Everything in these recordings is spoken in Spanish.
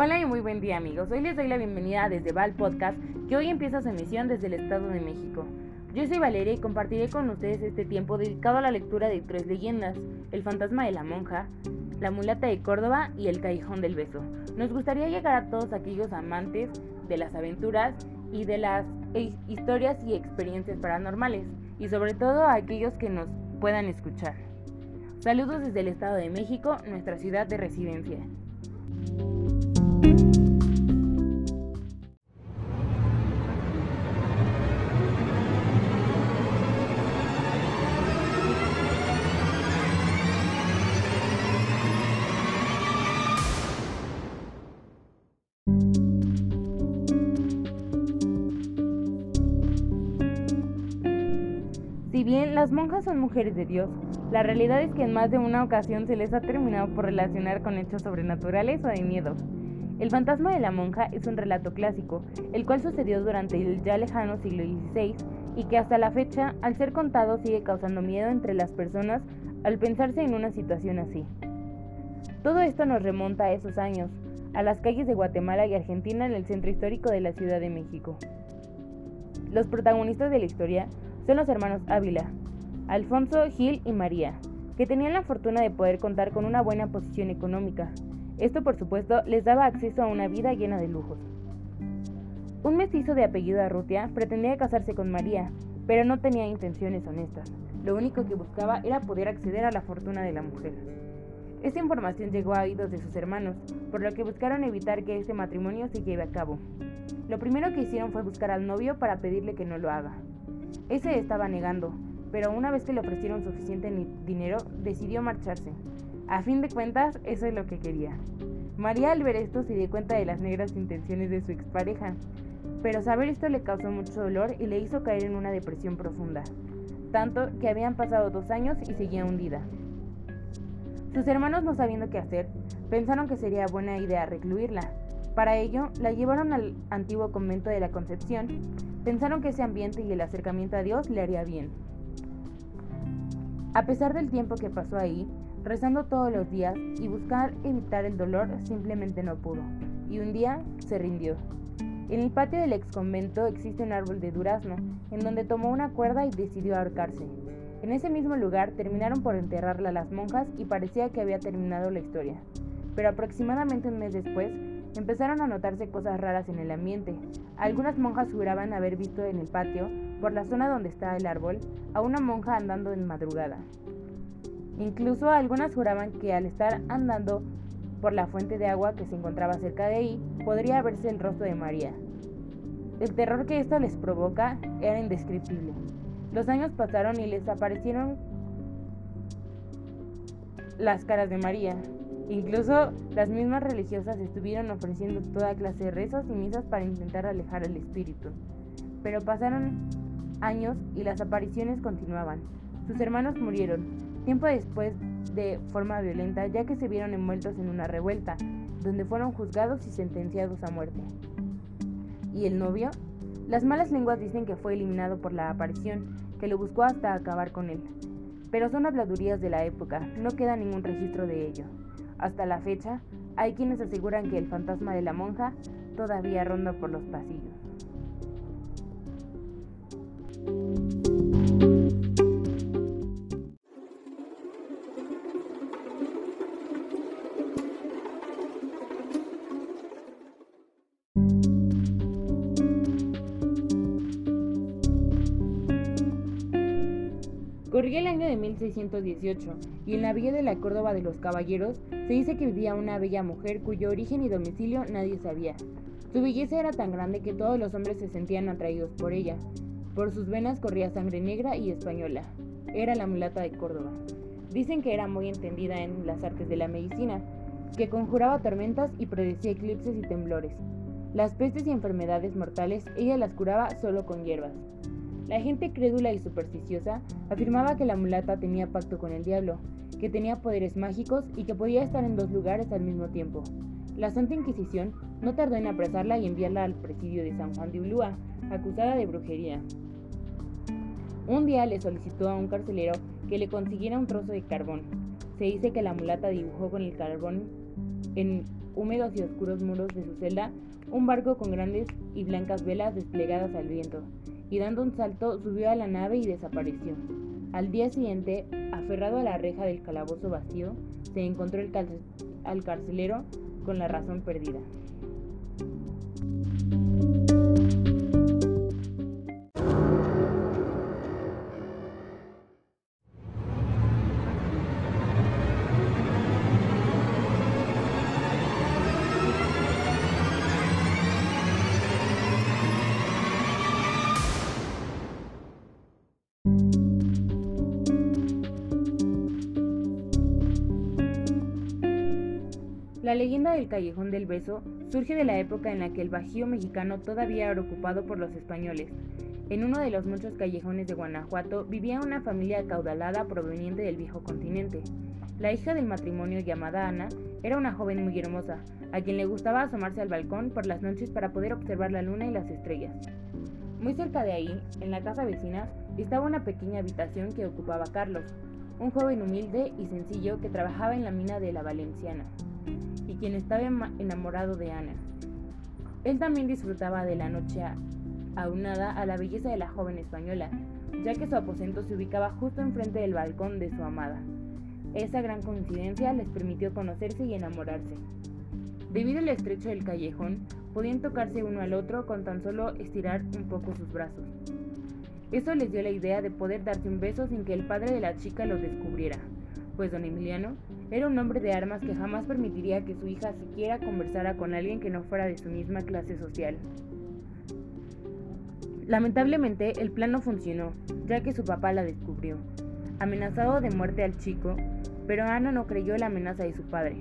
Hola y muy buen día amigos. Hoy les doy la bienvenida desde Val Podcast, que hoy empieza su emisión desde el Estado de México. Yo soy Valeria y compartiré con ustedes este tiempo dedicado a la lectura de tres leyendas, El fantasma de la monja, La mulata de Córdoba y El callejón del beso. Nos gustaría llegar a todos aquellos amantes de las aventuras y de las e, historias y experiencias paranormales, y sobre todo a aquellos que nos puedan escuchar. Saludos desde el Estado de México, nuestra ciudad de residencia. Bien las monjas son mujeres de Dios, la realidad es que en más de una ocasión se les ha terminado por relacionar con hechos sobrenaturales o de miedo. El fantasma de la monja es un relato clásico, el cual sucedió durante el ya lejano siglo XVI y que hasta la fecha, al ser contado, sigue causando miedo entre las personas al pensarse en una situación así. Todo esto nos remonta a esos años, a las calles de Guatemala y Argentina en el centro histórico de la Ciudad de México. Los protagonistas de la historia son los hermanos Ávila, Alfonso, Gil y María, que tenían la fortuna de poder contar con una buena posición económica. Esto, por supuesto, les daba acceso a una vida llena de lujos. Un mestizo de apellido Arrutia pretendía casarse con María, pero no tenía intenciones honestas. Lo único que buscaba era poder acceder a la fortuna de la mujer. Esta información llegó a oídos de sus hermanos, por lo que buscaron evitar que este matrimonio se lleve a cabo. Lo primero que hicieron fue buscar al novio para pedirle que no lo haga. Ese estaba negando, pero una vez que le ofrecieron suficiente dinero, decidió marcharse. A fin de cuentas, eso es lo que quería. María al ver esto se dio cuenta de las negras intenciones de su expareja, pero saber esto le causó mucho dolor y le hizo caer en una depresión profunda, tanto que habían pasado dos años y seguía hundida. Sus hermanos, no sabiendo qué hacer, pensaron que sería buena idea recluirla. Para ello, la llevaron al antiguo convento de la Concepción. Pensaron que ese ambiente y el acercamiento a Dios le haría bien. A pesar del tiempo que pasó ahí, rezando todos los días y buscar evitar el dolor, simplemente no pudo. Y un día se rindió. En el patio del ex convento existe un árbol de durazno, en donde tomó una cuerda y decidió ahorcarse. En ese mismo lugar terminaron por enterrarla las monjas y parecía que había terminado la historia. Pero aproximadamente un mes después, empezaron a notarse cosas raras en el ambiente. Algunas monjas juraban haber visto en el patio, por la zona donde está el árbol, a una monja andando en madrugada. Incluso algunas juraban que al estar andando por la fuente de agua que se encontraba cerca de ahí, podría verse el rostro de María. El terror que esto les provoca era indescriptible. Los años pasaron y les aparecieron las caras de María, Incluso las mismas religiosas estuvieron ofreciendo toda clase de rezos y misas para intentar alejar al espíritu. Pero pasaron años y las apariciones continuaban. Sus hermanos murieron, tiempo después de forma violenta, ya que se vieron envueltos en una revuelta, donde fueron juzgados y sentenciados a muerte. ¿Y el novio? Las malas lenguas dicen que fue eliminado por la aparición, que lo buscó hasta acabar con él. Pero son habladurías de la época, no queda ningún registro de ello. Hasta la fecha, hay quienes aseguran que el fantasma de la monja todavía ronda por los pasillos. Corría el año de 1618 y en la villa de la Córdoba de los Caballeros se dice que vivía una bella mujer cuyo origen y domicilio nadie sabía. Su belleza era tan grande que todos los hombres se sentían atraídos por ella. Por sus venas corría sangre negra y española. Era la mulata de Córdoba. Dicen que era muy entendida en las artes de la medicina, que conjuraba tormentas y predecía eclipses y temblores. Las pestes y enfermedades mortales ella las curaba solo con hierbas. La gente crédula y supersticiosa afirmaba que la mulata tenía pacto con el diablo, que tenía poderes mágicos y que podía estar en dos lugares al mismo tiempo. La Santa Inquisición no tardó en apresarla y enviarla al presidio de San Juan de Ulúa, acusada de brujería. Un día le solicitó a un carcelero que le consiguiera un trozo de carbón. Se dice que la mulata dibujó con el carbón en húmedos y oscuros muros de su celda un barco con grandes y blancas velas desplegadas al viento, y dando un salto subió a la nave y desapareció. Al día siguiente, aferrado a la reja del calabozo vacío, se encontró el al carcelero con la razón perdida. La leyenda del Callejón del Beso surge de la época en la que el Bajío mexicano todavía era ocupado por los españoles. En uno de los muchos callejones de Guanajuato vivía una familia acaudalada proveniente del viejo continente. La hija del matrimonio llamada Ana era una joven muy hermosa, a quien le gustaba asomarse al balcón por las noches para poder observar la luna y las estrellas. Muy cerca de ahí, en la casa vecina, estaba una pequeña habitación que ocupaba Carlos, un joven humilde y sencillo que trabajaba en la mina de la Valenciana y quien estaba enamorado de Ana. Él también disfrutaba de la noche aunada a la belleza de la joven española, ya que su aposento se ubicaba justo enfrente del balcón de su amada. Esa gran coincidencia les permitió conocerse y enamorarse. Debido al estrecho del callejón, podían tocarse uno al otro con tan solo estirar un poco sus brazos. Eso les dio la idea de poder darse un beso sin que el padre de la chica los descubriera, pues don Emiliano era un hombre de armas que jamás permitiría que su hija siquiera conversara con alguien que no fuera de su misma clase social. Lamentablemente, el plan no funcionó, ya que su papá la descubrió, amenazado de muerte al chico, pero Ana no creyó la amenaza de su padre.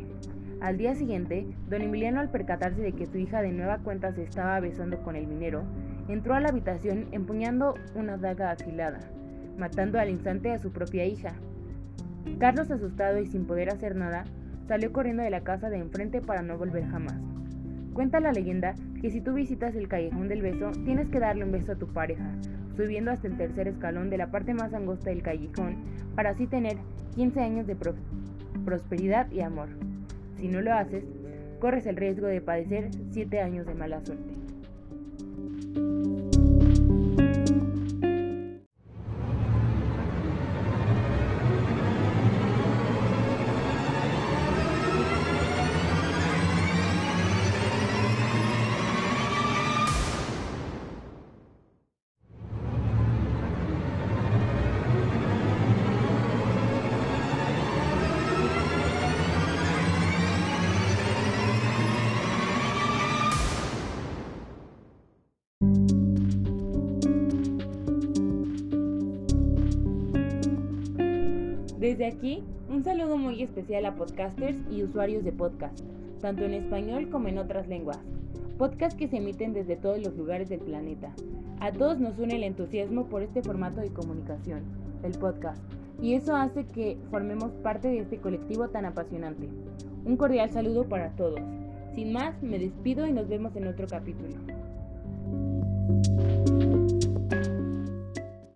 Al día siguiente, don Emiliano al percatarse de que su hija de nueva cuenta se estaba besando con el minero, entró a la habitación empuñando una daga afilada, matando al instante a su propia hija, Carlos, asustado y sin poder hacer nada, salió corriendo de la casa de enfrente para no volver jamás. Cuenta la leyenda que si tú visitas el callejón del beso, tienes que darle un beso a tu pareja, subiendo hasta el tercer escalón de la parte más angosta del callejón, para así tener 15 años de prosperidad y amor. Si no lo haces, corres el riesgo de padecer 7 años de mala suerte. Desde aquí, un saludo muy especial a podcasters y usuarios de podcast, tanto en español como en otras lenguas. Podcasts que se emiten desde todos los lugares del planeta. A todos nos une el entusiasmo por este formato de comunicación, el podcast, y eso hace que formemos parte de este colectivo tan apasionante. Un cordial saludo para todos. Sin más, me despido y nos vemos en otro capítulo.